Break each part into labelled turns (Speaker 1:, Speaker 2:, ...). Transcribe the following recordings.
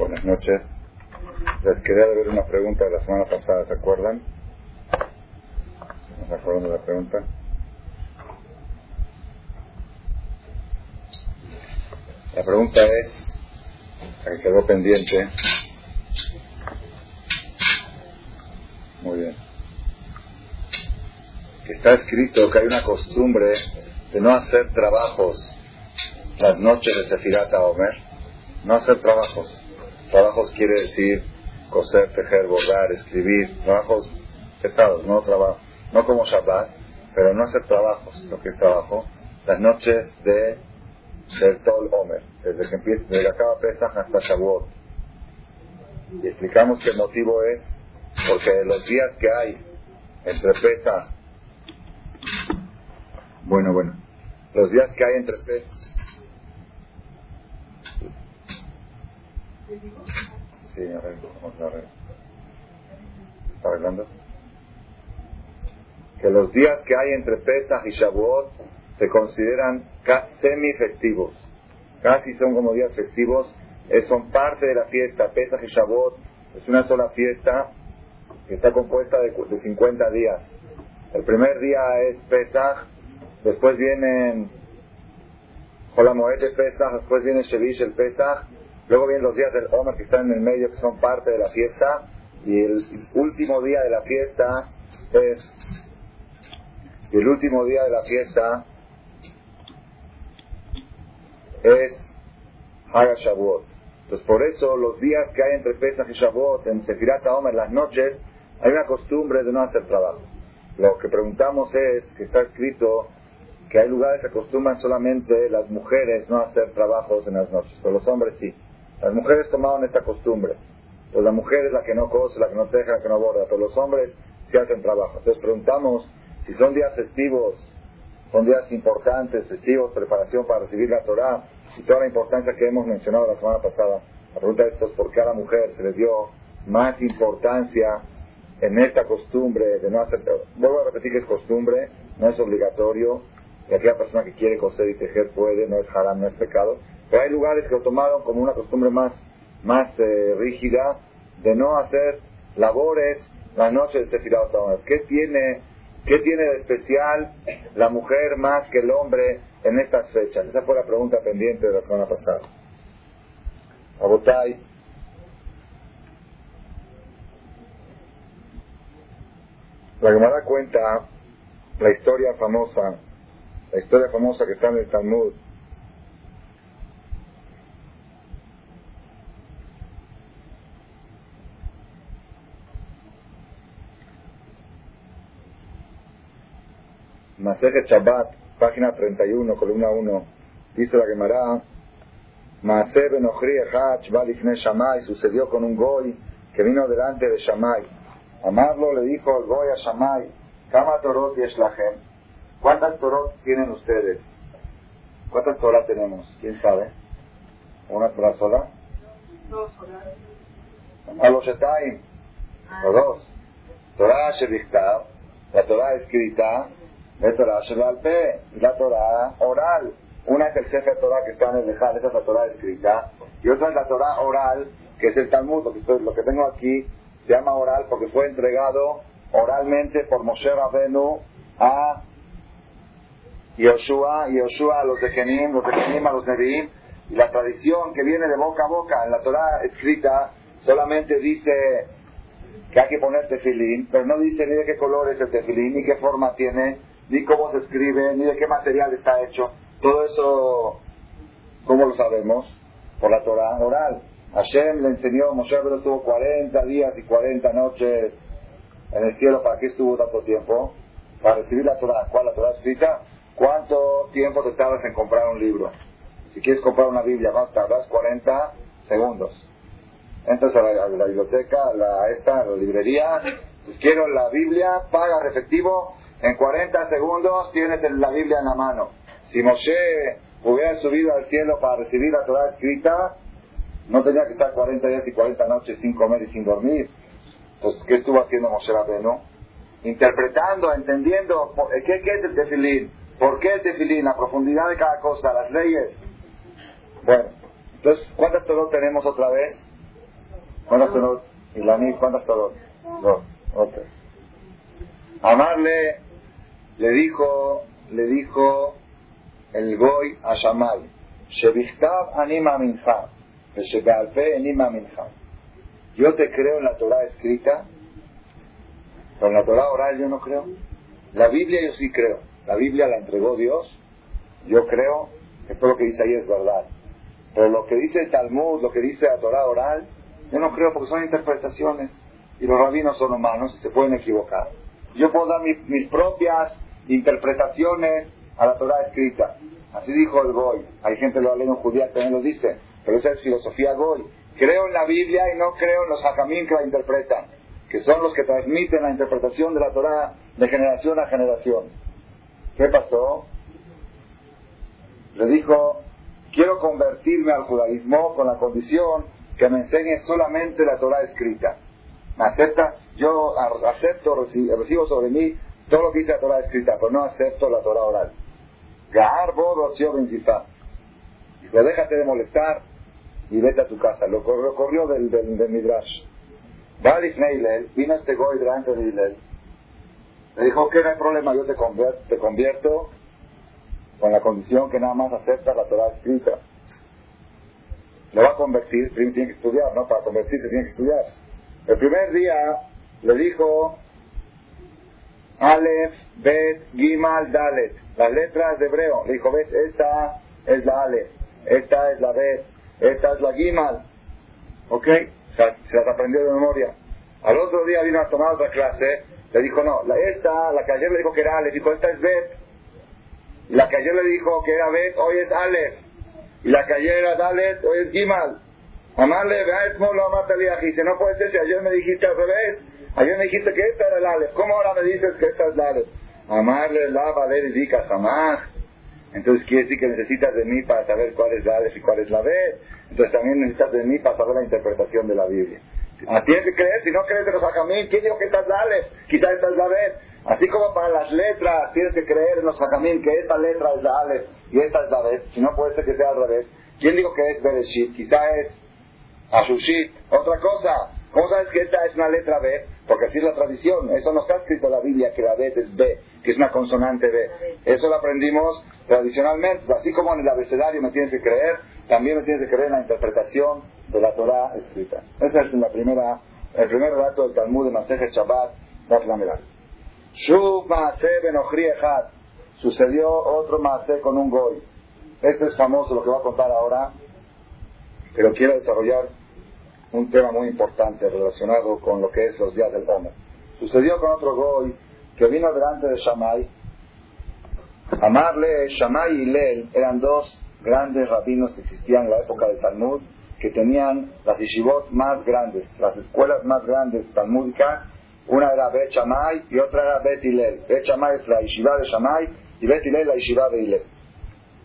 Speaker 1: Buenas noches. Les quería ver una pregunta de la semana pasada, ¿se acuerdan? ¿No se acuerdan de la pregunta? La pregunta es, la que quedó pendiente. Muy bien. Está escrito que hay una costumbre de no hacer trabajos las noches de Sefirat Omer. No hacer trabajos. Trabajos quiere decir coser, tejer, bordar, escribir. Trabajos pesados, no trabajo. No como Shabbat, pero no hacer trabajos, lo que es trabajo. Las noches de del Tol Omer, desde que empieza, desde que acaba Pesach hasta Shavuot. Y explicamos que el motivo es porque los días que hay entre Pesach, bueno, bueno, los días que hay entre Pesach, sí, arreglo, vamos a arreglar. ¿Está arreglando? Que los días que hay entre Pesach y Shavuot se consideran semi-festivos. Casi son como días festivos. son parte de la fiesta. Pesach y Shavuot es una sola fiesta que está compuesta de, de 50 días. El primer día es Pesach, después vienen Jolamoed de Pesach, después viene Shevish el Pesach, luego vienen los días del Omer que están en el medio, que son parte de la fiesta, y el último día de la fiesta es, el último día de la fiesta es Haga Shavuot. Entonces por eso los días que hay entre Pesach y Shavuot, en Sefirat Omer, las noches, hay una costumbre de no hacer trabajo. Lo que preguntamos es que está escrito que hay lugares que acostumbran solamente las mujeres no hacer trabajos en las noches, pero los hombres sí. Las mujeres tomaron esta costumbre. Pues la mujer es la que no cose, la que no teja, la que no borda, pero los hombres sí hacen trabajo. Entonces preguntamos si son días festivos son días importantes, festivos, preparación para recibir la Torah y toda la importancia que hemos mencionado la semana pasada. La pregunta es por qué a la mujer se le dio más importancia en esta costumbre de no hacer... Vuelvo a repetir que es costumbre, no es obligatorio, y aquella persona que quiere coser y tejer puede, no es haram, no es pecado. Pero hay lugares que lo tomaron como una costumbre más, más eh, rígida de no hacer labores las noches de Sefirot ¿Qué tiene ¿Qué tiene de especial la mujer más que el hombre en estas fechas? Esa fue la pregunta pendiente de la semana pasada. Abotay. La da cuenta la historia famosa, la historia famosa que está en el Talmud, Masejet Shabbat, página 31, columna 1, dice la Gemara, Maase Benochri Echach Balifne Shamay, sucedió con un goy que vino delante de Shamay. Amarlo le dijo el goy a Shamay, Kama Torot Yeshlahem, ¿cuántas Torot tienen ustedes? ¿Cuántas Torah tenemos? ¿Quién sabe? ¿Una Torah sola? Dos A los Shetaim, o dos. Torah Shevichtav, la Torah escrita, la Torah y la Torah oral. Una es el Sefer Torah que está en el Lejal, esa es la Torah escrita, y otra es la Torah oral, que es el Talmud, lo que, estoy, lo que tengo aquí se llama oral porque fue entregado oralmente por Moshe Rabenu a Yoshua, Yoshua a los de Kenim, los de Kenim a los Nevi'im, y la tradición que viene de boca a boca en la Torah escrita solamente dice que hay que poner tefilín, pero no dice ni de qué color es el tefilín, ni qué forma tiene, ni cómo se escribe, ni de qué material está hecho. Todo eso, ¿cómo lo sabemos? Por la Torah oral. Hashem le enseñó, Moshe estuvo 40 días y 40 noches en el cielo. ¿Para qué estuvo tanto tiempo? Para recibir la Torah. ¿Cuál la Torah escrita? ¿Cuánto tiempo te tardas en comprar un libro? Si quieres comprar una Biblia, más tardas 40 segundos. Entras a la, biblioteca, la, esta, la librería, si quiero la Biblia, pagas efectivo, en 40 segundos tienes la Biblia en la mano. Si Moshe hubiera subido al cielo para recibir la Torah escrita, no tenía que estar 40 días y 40 noches sin comer y sin dormir. Entonces, ¿qué estuvo haciendo Moshe Rabbeinu? Interpretando, entendiendo, ¿qué, es el tefilín? ¿Por qué el tefilín? La profundidad de cada cosa, las leyes. Bueno, entonces, ¿cuántas Torah tenemos otra vez? ¿Cuántas Torot? ¿Y la Nid cuántas Torot? Dos. Ok. Amarle le dijo, le dijo el Goy a Shebichtav anima mincha, anima mincha. Yo te creo en la Torah escrita, pero en la Torah oral yo no creo. La Biblia yo sí creo. La Biblia la entregó Dios. Yo creo que todo lo que dice ahí es verdad. Pero lo que dice el Talmud, lo que dice la Torah oral, yo no creo porque son interpretaciones y los rabinos son humanos y se pueden equivocar. Yo puedo dar mis propias interpretaciones a la Torah escrita. Así dijo el Goy. Hay gente lo ha leído en judía también lo dice. Pero esa es filosofía Goy. Creo en la Biblia y no creo en los hakamim que la interpretan, que son los que transmiten la interpretación de la Torah de generación a generación. ¿Qué pasó? Le dijo, quiero convertirme al judaísmo con la condición que me enseñe solamente la Torah escrita. ¿Me aceptas? Yo acepto, recibo sobre mí todo lo que dice la Torah escrita, pero no acepto la Torah oral. Gaar Rocio Dijo, déjate de molestar y vete a tu casa. Lo, corrió del, del, del Midrash. Va vino este Goy delante de Hillel. Le dijo, que no hay problema, yo te convierto, te convierto con la condición que nada más aceptas la Torah escrita. Lo va a convertir, tiene que estudiar, ¿no? Para convertirse tiene que estudiar. El primer día le dijo, Aleph, Bet, Gimal, Dalet. Las letras de hebreo. Le dijo, ves, esta es la Aleph, esta es la Bet, esta es la Gimal. ¿Ok? Se, las aprendió de memoria. Al otro día vino a tomar otra clase. Le dijo, no, la, esta, la que ayer le dijo que era Aleph, dijo, esta es Bet. La que ayer le dijo que era Bet, hoy es Aleph. Y la que ayer era Dalet, hoy es Gimal. Amarle, vea, es lo Dice, no puede ser si ayer me dijiste al revés. Ayer me dijiste que esta era el Aleph. ¿Cómo ahora me dices que esta es la Aleph? Amarle la valer y dica Entonces quiere decir que necesitas de mí para saber cuál es la Aleph y cuál es la B. Entonces también necesitas de mí para saber la interpretación de la Biblia. Tienes que creer, si no crees en los Hajamim, ¿quién dijo que esta es la Aleph? Quizás esta es la B. Así como para las letras tienes que creer en los Hajamim que esta letra es la Aleph y esta es la B. Si no puede ser que sea al revés. ¿Quién dijo que es Bereshit? Quizá es Ashushit. Otra cosa. ¿Cómo sabes que esta es una letra B? Porque así es la tradición. Eso no está escrito en la Biblia que la B es B, que es una consonante B. Eso lo aprendimos tradicionalmente. Así como en el abecedario me tienes que creer, también me tienes que creer en la interpretación de la Torah escrita. Ese es la primera, el primer dato del Talmud de Maseje Shabbat, Daf Lameral. Shuv Maase Sucedió otro Maase con un Goy. Este es famoso, lo que voy a contar ahora, pero quiero desarrollar un tema muy importante relacionado con lo que es los días del Homer. Sucedió con otro Goy que vino delante de Shammai. Amarle, Shammai y Lel eran dos grandes rabinos que existían en la época del Talmud, que tenían las yeshivot más grandes, las escuelas más grandes talmúdicas. Una era Bet Shammai y otra era Bet Hillel. Bet Shammai es la yeshiva de Shammai y Bet Hillel la yeshiva de Hillel.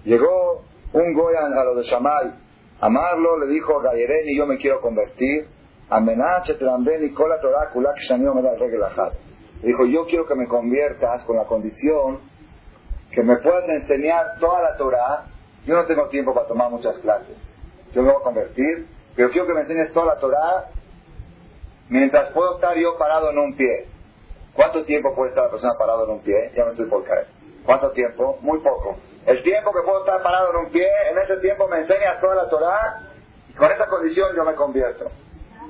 Speaker 1: Llegó un Goy a lo de Shammai Amarlo, le dijo a y yo me quiero convertir. Amenache, y cola Torah, me da dijo, yo quiero que me conviertas con la condición que me puedas enseñar toda la Torah. Yo no tengo tiempo para tomar muchas clases. Yo me voy a convertir, pero quiero que me enseñes toda la Torah mientras puedo estar yo parado en un pie. ¿Cuánto tiempo puede estar la persona parado en un pie? Ya me estoy por caer. ¿Cuánto tiempo? Muy poco. El tiempo que puedo estar parado en un pie, en ese tiempo me enseñas toda la Torah y con esa condición yo me convierto.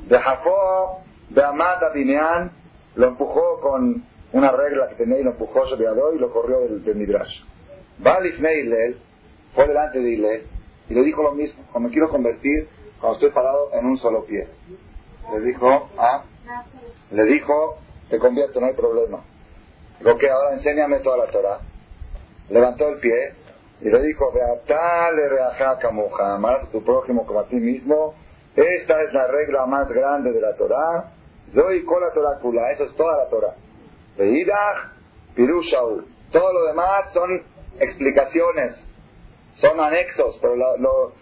Speaker 1: De Jafó, de Amata Binean, lo empujó con una regla que tenía y lo empujó sobre Adó y lo corrió del, del Midrash. Balif Neilel fue delante de Ile y le dijo lo mismo, cuando me quiero convertir, cuando estoy parado en un solo pie. Le dijo, ah, le dijo, te convierto, no hay problema. Lo que ahora enséñame toda la Torah. Levantó el pie y le dijo, Beatale reaja camoja, amarás a tu prójimo como a ti mismo. Esta es la regla más grande de la Torah. Con la Torah kula, eso es toda la Torah. Veidach, pirushaul. Todo lo demás son explicaciones, son anexos, pero lo,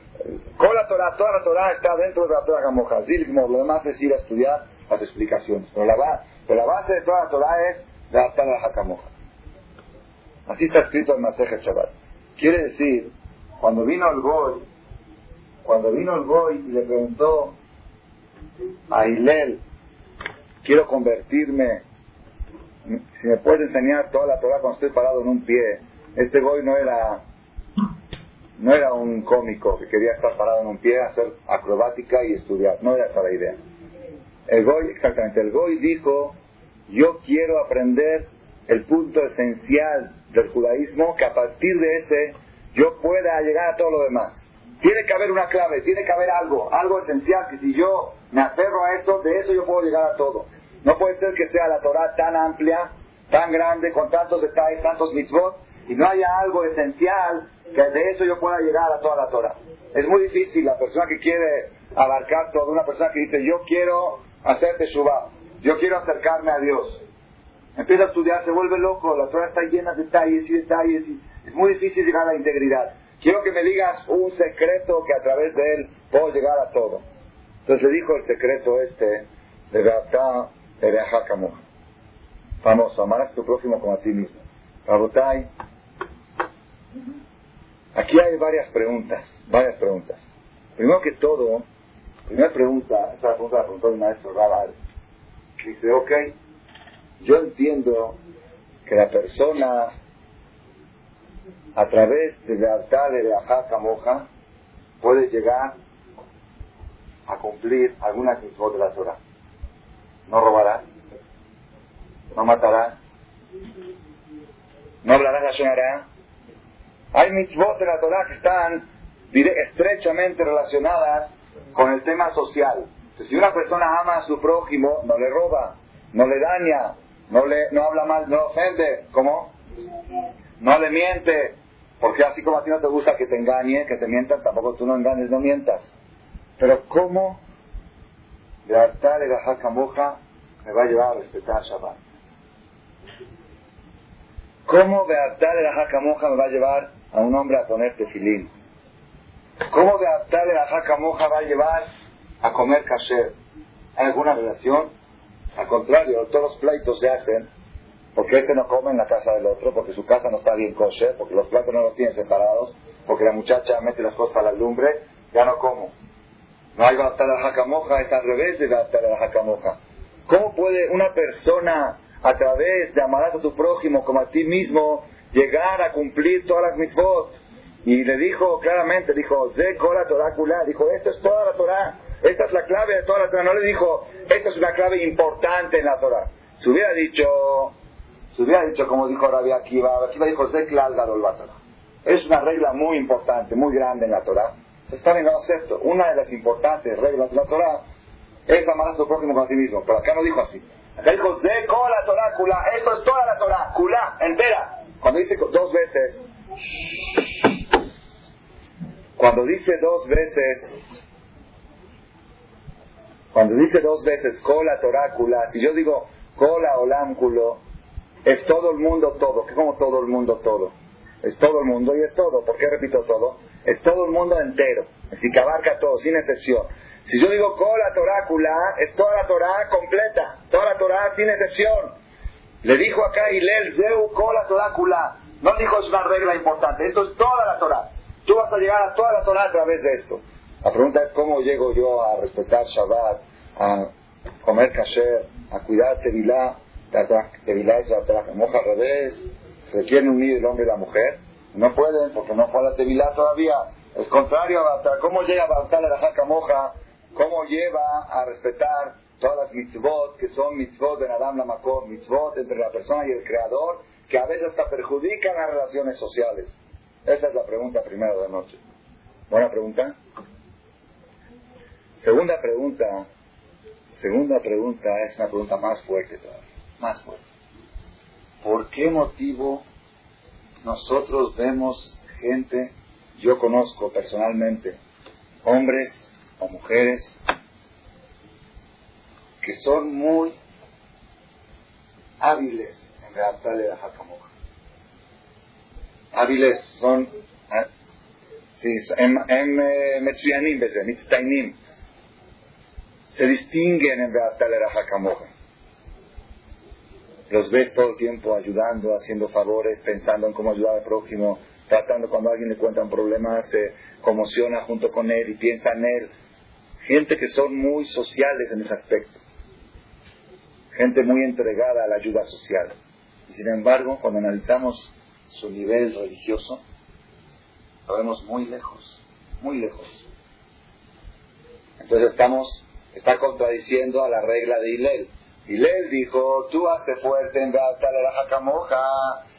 Speaker 1: con la Torah, toda la Torah está dentro de la Torah camoja. Lo demás es ir a estudiar las explicaciones. Pero la, la base de toda la Torah es la Camoja. Así está escrito en Maseja Shabbat. Quiere decir, cuando vino el Goy, cuando vino el Goy y le preguntó a Hilel, quiero convertirme, si me puedes enseñar toda la Torah cuando estoy parado en un pie, este Goy no era, no era un cómico que quería estar parado en un pie, hacer acrobática y estudiar, no era esa la idea. El Goy, exactamente, el Goy dijo, yo quiero aprender el punto esencial del judaísmo, que a partir de ese yo pueda llegar a todo lo demás. Tiene que haber una clave, tiene que haber algo, algo esencial, que si yo me aferro a esto, de eso yo puedo llegar a todo. No puede ser que sea la Torah tan amplia, tan grande, con tantos detalles, tantos mitzvot, y no haya algo esencial que de eso yo pueda llegar a toda la Torah. Es muy difícil la persona que quiere abarcar todo, una persona que dice, yo quiero hacer Teshuvah, yo quiero acercarme a Dios. Empieza a estudiar, se vuelve loco, la Torah está llena de detalles y detalles, y es muy difícil llegar a la integridad. Quiero que me digas un secreto que a través de él puedo llegar a todo. Entonces le dijo el secreto este de Gata de Famoso, amarás a tu prójimo como a ti mismo. Rabotai, aquí hay varias preguntas, varias preguntas. Primero que todo, primera pregunta, esta pregunta la preguntó el maestro Rabal. Dice, ok, yo entiendo que la persona a través de la de Ajaca Moja puede llegar a cumplir algunas mitzvot de la Torah. No robarás, no matarás, no hablarás Shonará. Hay mitzvot de la Torah que están estrechamente relacionadas con el tema social. si una persona ama a su prójimo, no le roba, no le daña, no, le, no habla mal, no ofende, ¿cómo? No le miente, porque así como a ti no te gusta que te engañe, que te mientan, tampoco tú no engañes, no mientas. Pero ¿cómo de hartar el moja me va a llevar a respetar Shabbat? ¿Cómo de hartar el moja me va a llevar a un hombre a poner tefilín? ¿Cómo de hartar el moja va a llevar a comer kasher? ¿Hay alguna relación? Al contrario, todos los pleitos se hacen porque este no come en la casa del otro, porque su casa no está bien kosher, porque los platos no los tienen separados, porque la muchacha mete las cosas a la lumbre, ya no como. No hay Baptar la jacamoja, es al revés de Baptar la jacamoja. ¿Cómo puede una persona, a través de amar a tu prójimo como a ti mismo, llegar a cumplir todas las mitzvot? Y le dijo claramente, dijo, Ze Torah dijo, esto es toda la Torah, esta es la clave de toda la Torah. No le dijo, esta es una clave importante en la Torah. Si hubiera dicho, si hubiera dicho como dijo Rabbi Akiva, Akiva dijo, Es una regla muy importante, muy grande en la Torah está bien, no acepto. Una de las importantes reglas de la Torah es amar a tu prójimo como a ti mismo. Pero acá no dijo así. Acá dijo, de la Torah, kula. Esto es toda la Torah, kula, entera. Cuando dice dos veces, cuando dice dos veces, cuando dice dos veces, cola torácula, si yo digo cola olámculo, es todo el mundo todo. ¿Qué como todo el mundo todo? Es todo el mundo y es todo. ¿Por qué repito todo? Es todo el mundo entero. Decir, que abarca todo, sin excepción. Si yo digo la torácula, es toda la Torah completa. Toda la Torah sin excepción. Le dijo acá Hilel, Zeu la torácula. No dijo es una regla importante. Esto es toda la Torah. Tú vas a llegar a toda la Torah a través de esto. La pregunta es cómo llego yo a respetar Shabbat, a comer kasher, a cuidar Tevilá. Tevilá es la moja al revés. Se quieren unir el hombre y la mujer. No pueden porque no fue a la Tevilá todavía. Es contrario a ¿Cómo llega a Baptar la jaca moja? ¿Cómo lleva a respetar todas las mitzvot que son mitzvot de Nadam la mitzvot entre la persona y el creador, que a veces hasta perjudican las relaciones sociales? Esa es la pregunta primera de la noche. Buena pregunta. Segunda pregunta, segunda pregunta es una pregunta más fuerte todavía, más fuerte. ¿Por qué motivo nosotros vemos gente, yo conozco personalmente, hombres o mujeres que son muy hábiles en redactarle la jacamoja. Hábiles son, ¿eh? sí, en, en se distinguen en redactarle la jacamoja los ves todo el tiempo ayudando, haciendo favores, pensando en cómo ayudar al prójimo, tratando cuando alguien le cuenta un problema, se conmociona junto con él y piensa en él. gente que son muy sociales en ese aspecto, gente muy entregada a la ayuda social. Y sin embargo, cuando analizamos su nivel religioso, lo vemos muy lejos, muy lejos. Entonces estamos, está contradiciendo a la regla de Hilel. Hilel dijo, tú hazte fuerte en la jacamoja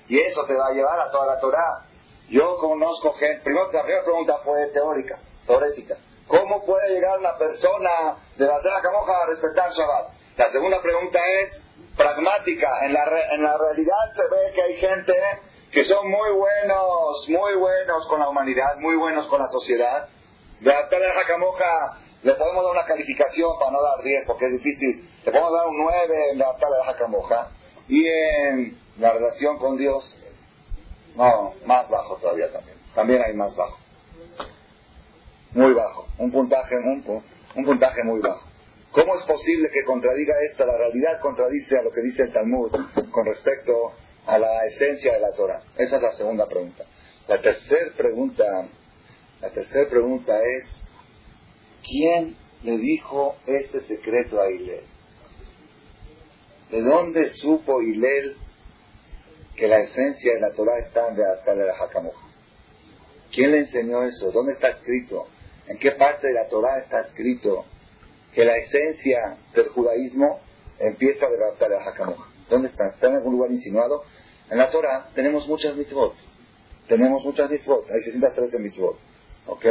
Speaker 1: y eso te va a llevar a toda la Torah. Yo conozco gente, primero, la primera pregunta fue teórica, teórica. ¿Cómo puede llegar una persona de la Camoja a respetar Shabbat? La segunda pregunta es pragmática. En la, en la realidad se ve que hay gente que son muy buenos, muy buenos con la humanidad, muy buenos con la sociedad. De la Camoja le podemos dar una calificación para no dar 10 porque es difícil. Le podemos dar un 9 en la de Camoja. Y en la relación con Dios, no, más bajo todavía también. También hay más bajo. Muy bajo. Un puntaje, un, un puntaje muy bajo. ¿Cómo es posible que contradiga esto? La realidad contradice a lo que dice el Talmud con respecto a la esencia de la Torah. Esa es la segunda pregunta. La tercera pregunta, la tercera pregunta es, ¿quién le dijo este secreto a Hilel? ¿De dónde supo Hilel que la esencia de la Torah está en de la Hakamoja? ¿Quién le enseñó eso? ¿Dónde está escrito? ¿En qué parte de la Torah está escrito que la esencia del judaísmo empieza de la Hakamoja? ¿Dónde está? ¿Está en algún lugar insinuado? En la Torah tenemos muchas mitzvot. Tenemos muchas mitzvot. Hay 613 mitzvot. ¿Ok?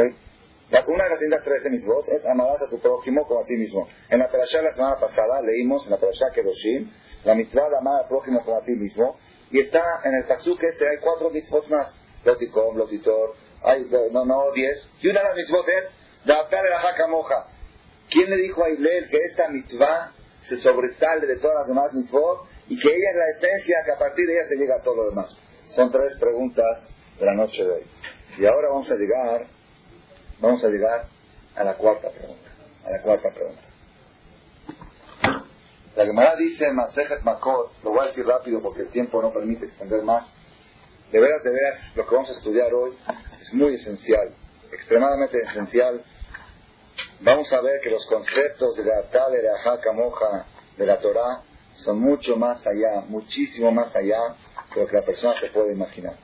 Speaker 1: Una de las 613 mitzvot es amarás a tu prójimo como a ti mismo. En la parashá la semana pasada leímos en la parashá Kedoshim la mitzvah de amar al prójimo como a ti mismo. Y está en el pasuk ese hay cuatro mitzvot más. Lotikom, Lotitor, hay, no, no, diez. Y una de las mitzvot es adaptar la jaca moja. ¿Quién le dijo a Ilel que esta mitzvah se sobresale de todas las demás mitzvot y que ella es la esencia que a partir de ella se llega a todo lo demás? Son tres preguntas de la noche de hoy. Y ahora vamos a llegar, vamos a llegar a la cuarta pregunta. A la cuarta pregunta. La Gemara dice Masejet Makot, lo voy a decir rápido porque el tiempo no permite extender más. De veras, de veras, lo que vamos a estudiar hoy es muy esencial, extremadamente esencial. Vamos a ver que los conceptos de la Tale, de Ajaka Moja, de la Torah, son mucho más allá, muchísimo más allá de lo que la persona se puede imaginar.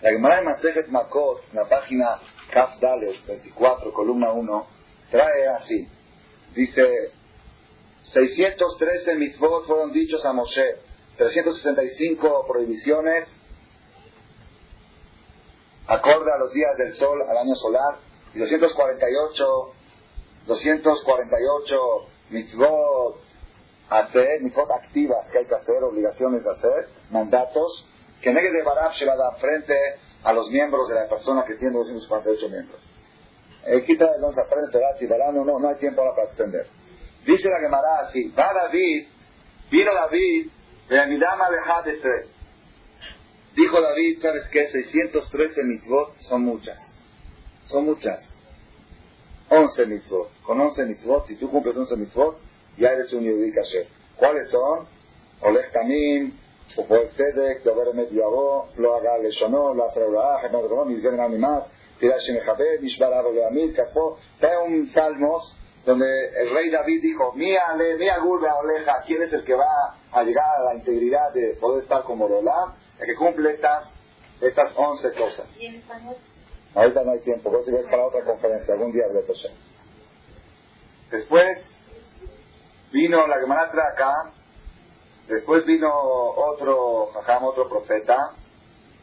Speaker 1: La Gemara de Masejet Makot, en la página Kaf Dales, 24, columna 1, trae así. Dice, 613 mitzvot fueron dichos a Moshe, 365 prohibiciones acorde a los días del sol, al año solar, y 248, 248 mitzvot hacer, mitzvot activas que hay que hacer, obligaciones de hacer, mandatos, que negue de Barab da frente a los miembros de la persona que tiene 248 miembros. Eh, quita el once frente, no, no, no hay tiempo ahora para extender. Dice la Gemara así, va David, vino David de Midama de Dijo David, ¿sabes qué? 613 mitzvot son muchas. Son muchas. 11 mitzvot. Con 11 mitzvot, si tú cumples 11 mitzvot, ya eres un Yehudi Kasher. ¿Cuáles son? Olech Tamim, Upoel Tedek, Dover Emet Yavo, Lo Haga Leshono, Lo Asra Uraah, Hemad Rom, Yizem Animas, Tirash Mechabed, Mishbar Aro Leamid, Kaspo. Hay un salmos donde el rey David dijo, mía, le, mía gurba oleja, ¿quién es el que va a llegar a la integridad de poder estar como Rolam? El que cumple estas, estas 11 cosas. ¿Y en español? Ahorita no hay tiempo, vos ir para otra conferencia, algún día de. Después vino la Gemara acá, después vino otro jajam, otro profeta,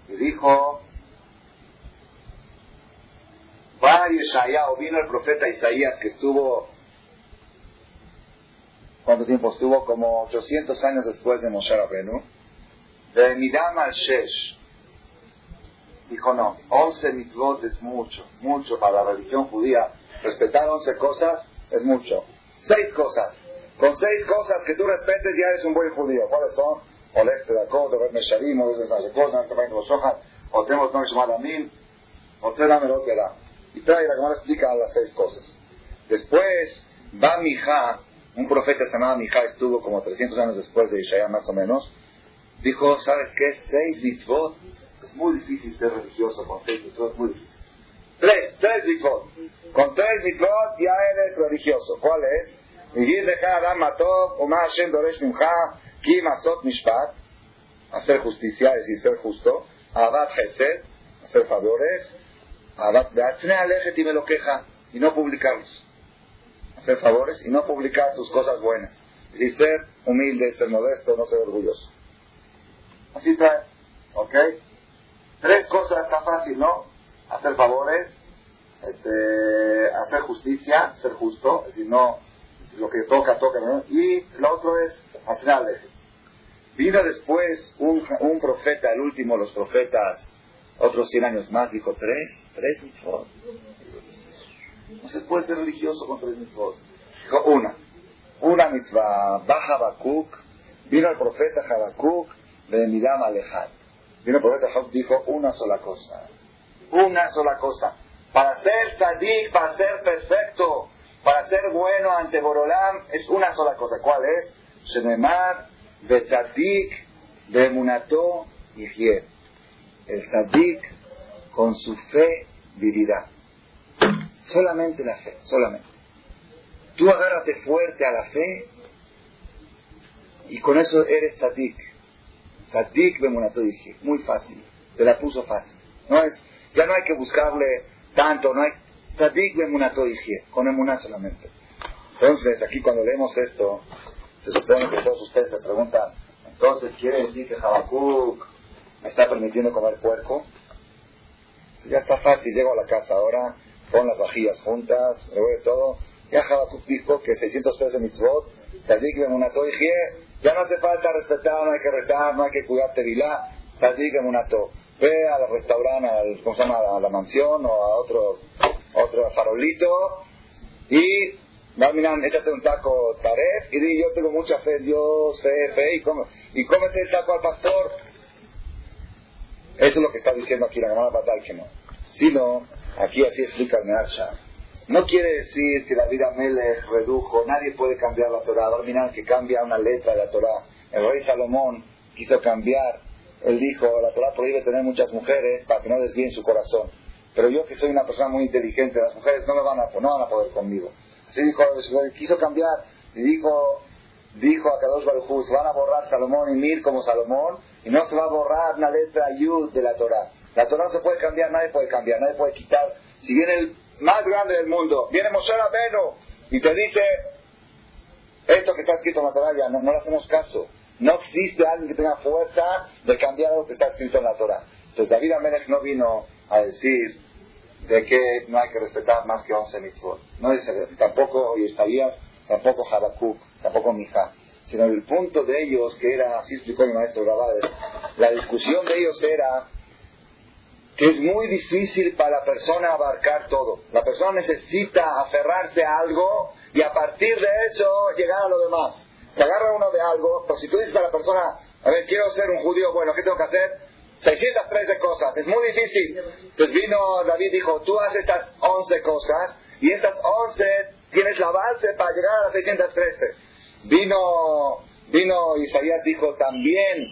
Speaker 1: y dijo, va o vino el profeta Isaías que estuvo ¿Cuánto tiempo estuvo? Como 800 años después de Moshe Rabbeinu. De Midam al Shesh. Dijo, no, 11 mitzvot es mucho, mucho para la religión judía. Respetar 11 cosas es mucho. Seis cosas. Con seis cosas que tú respetes ya eres un buen judío. ¿Cuáles son? Oleste de acuerdo, ver Mesharim, o de Zazekos, no los Sohan, o tenemos no Shemadamin, o Tzeramerot Verá. Y trae la más explica las seis cosas. Después va Mija, un profeta llamado Mija estuvo como 300 años después de Ishaya más o menos, dijo, ¿sabes qué? Seis mitzvot. Es muy difícil ser religioso con seis mitzvot, muy difícil. Tres, tres mitzvot. Con tres mitzvot ya eres religioso. ¿Cuál es? Hacer justicia, es decir, ser justo, Abad Hesed, hacer favores, Abad y me lo queja, y no publicarlos. Hacer favores y no publicar sus cosas buenas. Es decir, ser humilde, ser modesto, no ser orgulloso. Así está, ¿ok? Tres cosas está fácil, ¿no? Hacer favores, este, hacer justicia, ser justo, es decir, no, lo que toca, toca, ¿no? Y lo otro es aleje. Vino después un, un profeta, el último los profetas, otros 100 años más, dijo tres, tres mitzvot. No se puede ser religioso con tres mitzvot. Dijo una, una mitzvah, baja Habacuc, vino el profeta Habacuc de Midam Alejad. Vino el profeta Habacuc, dijo una sola cosa, una sola cosa. Para ser tzadik, para ser perfecto, para ser bueno ante Borolam, es una sola cosa. ¿Cuál es? Shenemar Betzadik Bemunato Yihye. El tzadik con su fe vivirá. Solamente la fe, solamente. Tú agárrate fuerte a la fe y con eso eres tzadik. Tzadik Bemunato Yihye. Muy fácil. Te la puso fácil. No es, ya no hay que buscarle tanto, no hay tzadik. Con emuná solamente. Entonces, aquí cuando leemos esto, se supone que todos ustedes se preguntan, entonces, ¿quiere decir que Habacuc me está permitiendo comer puerco? Ya está fácil, llego a la casa ahora, pon las vajillas juntas, me voy de todo. Ya Habacuc dijo que 613 mitzvot, Tzadik Bemunato ya no hace falta respetar, no hay que rezar, no hay que cuidar Tevilá, Tzadik Bemunato. Ve al restaurante, al, ¿cómo se llama? A la mansión o a otro, otro farolito y Miran, échate un taco taref y di, yo tengo mucha fe en Dios, fe, fe, y, come, y cómete el taco al pastor. Eso es lo que está diciendo aquí la Gemara Batal que no. Aquí así explica el Mearsha. No quiere decir que la vida Melech redujo, nadie puede cambiar la Torah. Miran que cambia una letra de la Torah. El rey Salomón quiso cambiar. Él dijo, la Torah prohíbe tener muchas mujeres para que no desvíen su corazón. Pero yo que soy una persona muy inteligente, las mujeres no me van a, no van a poder conmigo. Así dijo, quiso cambiar y dijo, dijo a Kadosh Baruj van a borrar Salomón y Mir como Salomón y no se va a borrar una letra Yud de la Torah. La Torah se puede cambiar, nadie puede cambiar, nadie puede quitar. Si viene el más grande del mundo, viene Moshe Rabbeinu y te dice, esto que está escrito en la Torah ya no, no le hacemos caso. No existe alguien que tenga fuerza de cambiar lo que está escrito en la Torah. Entonces David Amelech no vino a decir, de que no hay que respetar más que 11 mitzvot. No dice tampoco Isaías, tampoco Habacuc, tampoco Mija. Sino el punto de ellos, que era, así explicó mi maestro Rabades, la discusión de ellos era que es muy difícil para la persona abarcar todo. La persona necesita aferrarse a algo y a partir de eso llegar a lo demás. Se agarra uno de algo, pero si tú dices a la persona, a ver, quiero ser un judío bueno, ¿qué tengo que hacer? 613 cosas, es muy difícil. Entonces vino David dijo, tú haces estas 11 cosas y estas 11 tienes la base para llegar a las 613. Vino, vino Isaías dijo, también,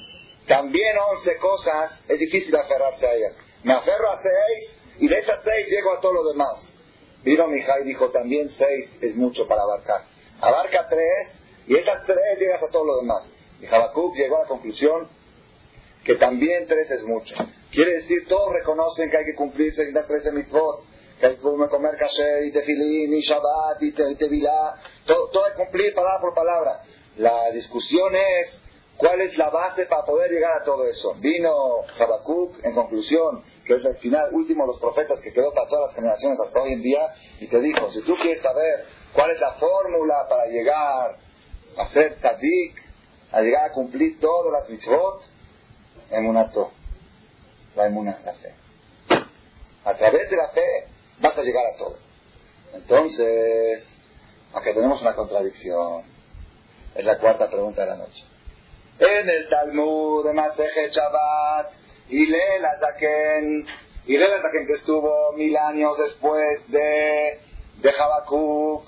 Speaker 1: también 11 cosas, es difícil aferrarse a ellas. Me aferro a 6 y de esas 6 llego a todo lo demás. Vino Mijay y dijo, también 6 es mucho para abarcar. Abarca 3 y esas 3 llegas a todo lo demás. Y Habacuc llegó a la conclusión que también tres es mucho. Quiere decir, todos reconocen que hay que cumplir 613 mitzvot, que hay que comer kasher y tefilín y shabbat y, tevilá, todo, todo hay que cumplir palabra por palabra. La discusión es cuál es la base para poder llegar a todo eso. Vino Habacuc, en conclusión, que es el final último de los profetas que quedó para todas las generaciones hasta hoy en día, y te dijo, si tú quieres saber cuál es la fórmula para llegar a ser tadik, a llegar a cumplir todas las mitzvot, emunato. La emuna la fe. A través de la fe vas a llegar a todo. Entonces, aunque tenemos una contradicción, es la cuarta pregunta de la noche. En el Talmud de Maseje Shabbat, Hillel Azaken, Hillel Azaken que estuvo mil años después de, de Habacuc,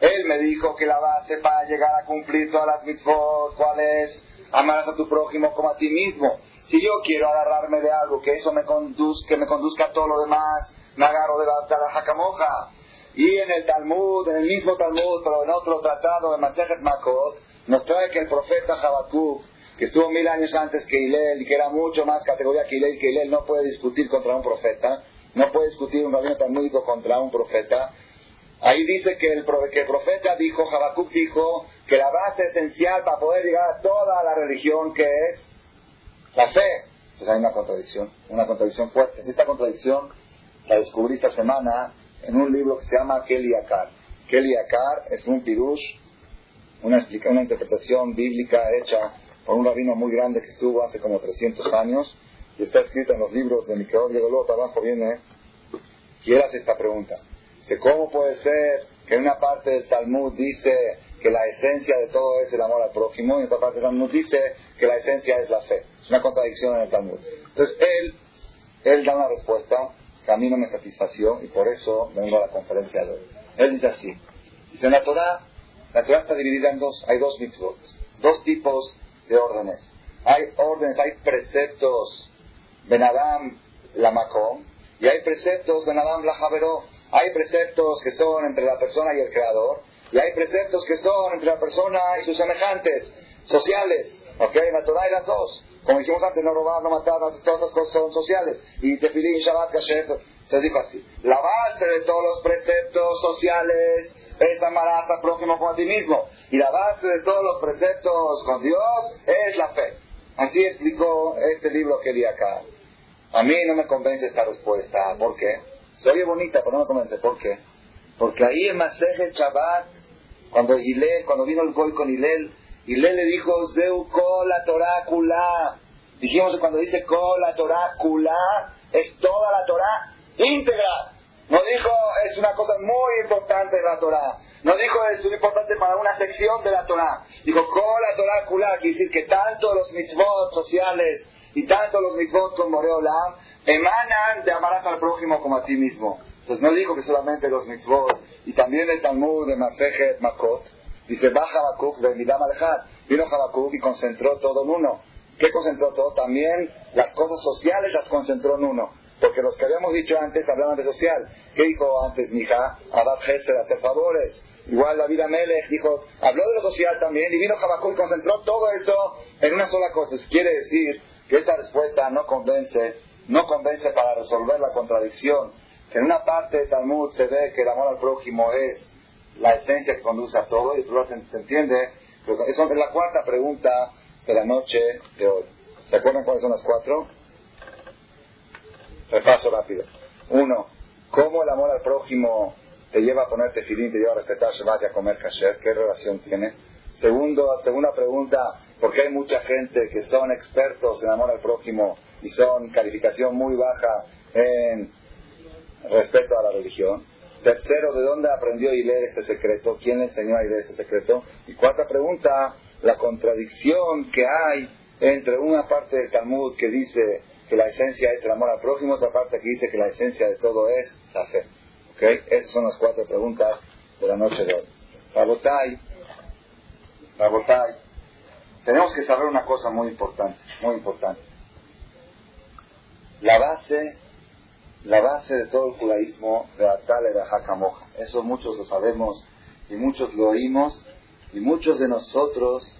Speaker 1: él me dijo que la base para llegar a cumplir todas las mitzvot, ¿cuál es? Amarás a tu prójimo como a ti mismo. Si yo quiero agarrarme de algo que eso me conduzca, a todo lo demás, me agarro de la jacamoja. Y en el Talmud, en el mismo Talmud, pero en otro tratado, en Masejet Makot, nos trae que el profeta Habacuc, que estuvo mil años antes que Hillel y que era mucho más categoría que Hillel, que Hillel no puede discutir contra un profeta, no puede discutir un rabino talmúdico contra un profeta. Ahí dice que el, que profeta dijo, Habacuc dijo, que la base esencial para poder llegar a toda la religión que es la fe. Entonces hay una contradicción, una contradicción fuerte. Esta contradicción la descubrí esta semana en un libro que se llama Kelly Akar. Kelly Akar es un pirush, una, una interpretación bíblica hecha por un rabino muy grande que estuvo hace como 300 años y está escrita en los libros de Micro de Luego abajo viene y él hace esta pregunta. ¿Cómo puede ser que en una parte del Talmud dice que la esencia de todo es el amor al prójimo y en otra parte del Talmud dice que la esencia es la fe? Es una contradicción en el Talmud. Entonces él, él da una respuesta que a mí no me satisfació y por eso vengo a la conferencia de hoy. Él dice así, dice, en la Torah, la Torah está dividida en dos, hay dos mitzvot, dos tipos de órdenes. Hay órdenes, hay preceptos, Benadam la Macom, y hay preceptos, Benadam la Javeró. Hay preceptos que son entre la persona y el Creador, y hay preceptos que son entre la persona y sus semejantes, sociales. ¿Ok? La Torah hay las dos. Como dijimos antes, no robar, no matar, todas esas cosas son sociales. Y Tefilín, Shabbat, Kasher. Se dijo así. La base de todos los preceptos sociales es amarás al prójimo como a ti mismo. Y la base de todos los preceptos con Dios es la fe. Así explicó este libro que di acá. A mí no me convence esta respuesta. ¿Por qué? Se oye bonita, pero no me convence. ¿Por qué? Porque ahí en Maseje Shabbat, cuando, cuando vino el Goy con Hilel, y le dijo, Zeu la Torah kulá. Dijimos que cuando dice kol la Torah es toda la Torah íntegra. No dijo, es una cosa muy importante la Torah. No dijo, es muy importante para una sección de la Torah. Dijo, kol la Torah quiere decir que tanto los mitzvot sociales y tanto los mitzvot con Moreolam emanan de amarás al prójimo como a ti mismo. Entonces no dijo que solamente los mitzvot, y también el Talmud de Masejet Makot, Dice, va Habacuc de Midam Vino Habacuc y concentró todo en uno. ¿Qué concentró todo? También las cosas sociales las concentró en uno. Porque los que habíamos dicho antes hablaban de social. ¿Qué dijo antes Mija? Abad de hacer favores. Igual la vida Melech dijo, habló de lo social también y vino Habacuc y concentró todo eso en una sola cosa. quiere decir que esta respuesta no convence, no convence para resolver la contradicción. Que en una parte de Talmud se ve que el amor al prójimo es la esencia que conduce a todo, y tú se, se entiende. Eso es la cuarta pregunta de la noche de hoy. ¿Se acuerdan cuáles son las cuatro? Repaso rápido. Uno, ¿cómo el amor al prójimo te lleva a ponerte filín, te lleva a respetar Shabbat y a comer kasher? ¿Qué relación tiene? Segundo, segunda pregunta, ¿por qué hay mucha gente que son expertos en amor al prójimo y son calificación muy baja en respecto a la religión? Tercero, ¿de dónde aprendió a leer este secreto? ¿Quién le enseñó a leer este secreto? Y cuarta pregunta, la contradicción que hay entre una parte del Talmud que dice que la esencia es el amor al prójimo, otra parte que dice que la esencia de todo es la fe. ¿Ok? Esas son las cuatro preguntas de la noche de hoy. Rabotai, Rabotai, tenemos que saber una cosa muy importante, muy importante. La base la base de todo el judaísmo de Atale de Hakamoja. Eso muchos lo sabemos y muchos lo oímos y muchos de nosotros,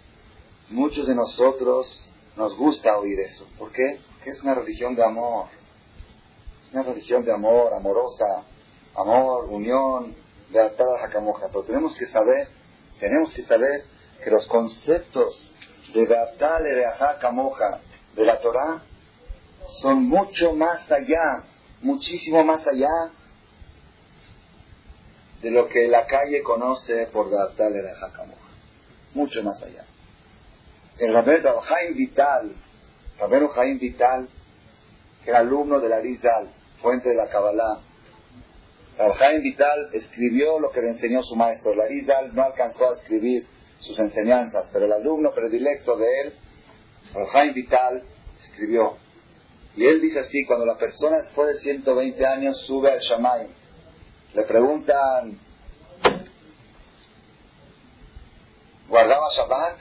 Speaker 1: muchos de nosotros nos gusta oír eso. ¿Por qué? Porque es una religión de amor. Es una religión de amor, amorosa, amor, unión, de Atale de Hakamoja. Pero tenemos que saber, tenemos que saber que los conceptos de Atale de Hakamoja de la Torah son mucho más allá muchísimo más allá de lo que la calle conoce por Gaptal de la Mucho más allá. El Rabero Jaim Vital, Vital, que era alumno de la Rizal, fuente de la Kabbalah, Jaim Vital escribió lo que le enseñó su maestro. La Rizal no alcanzó a escribir sus enseñanzas, pero el alumno predilecto de él, Jaim Vital, escribió y él dice así, cuando la persona después de 120 años sube al Shamay, le preguntan, ¿guardaba Shabbat?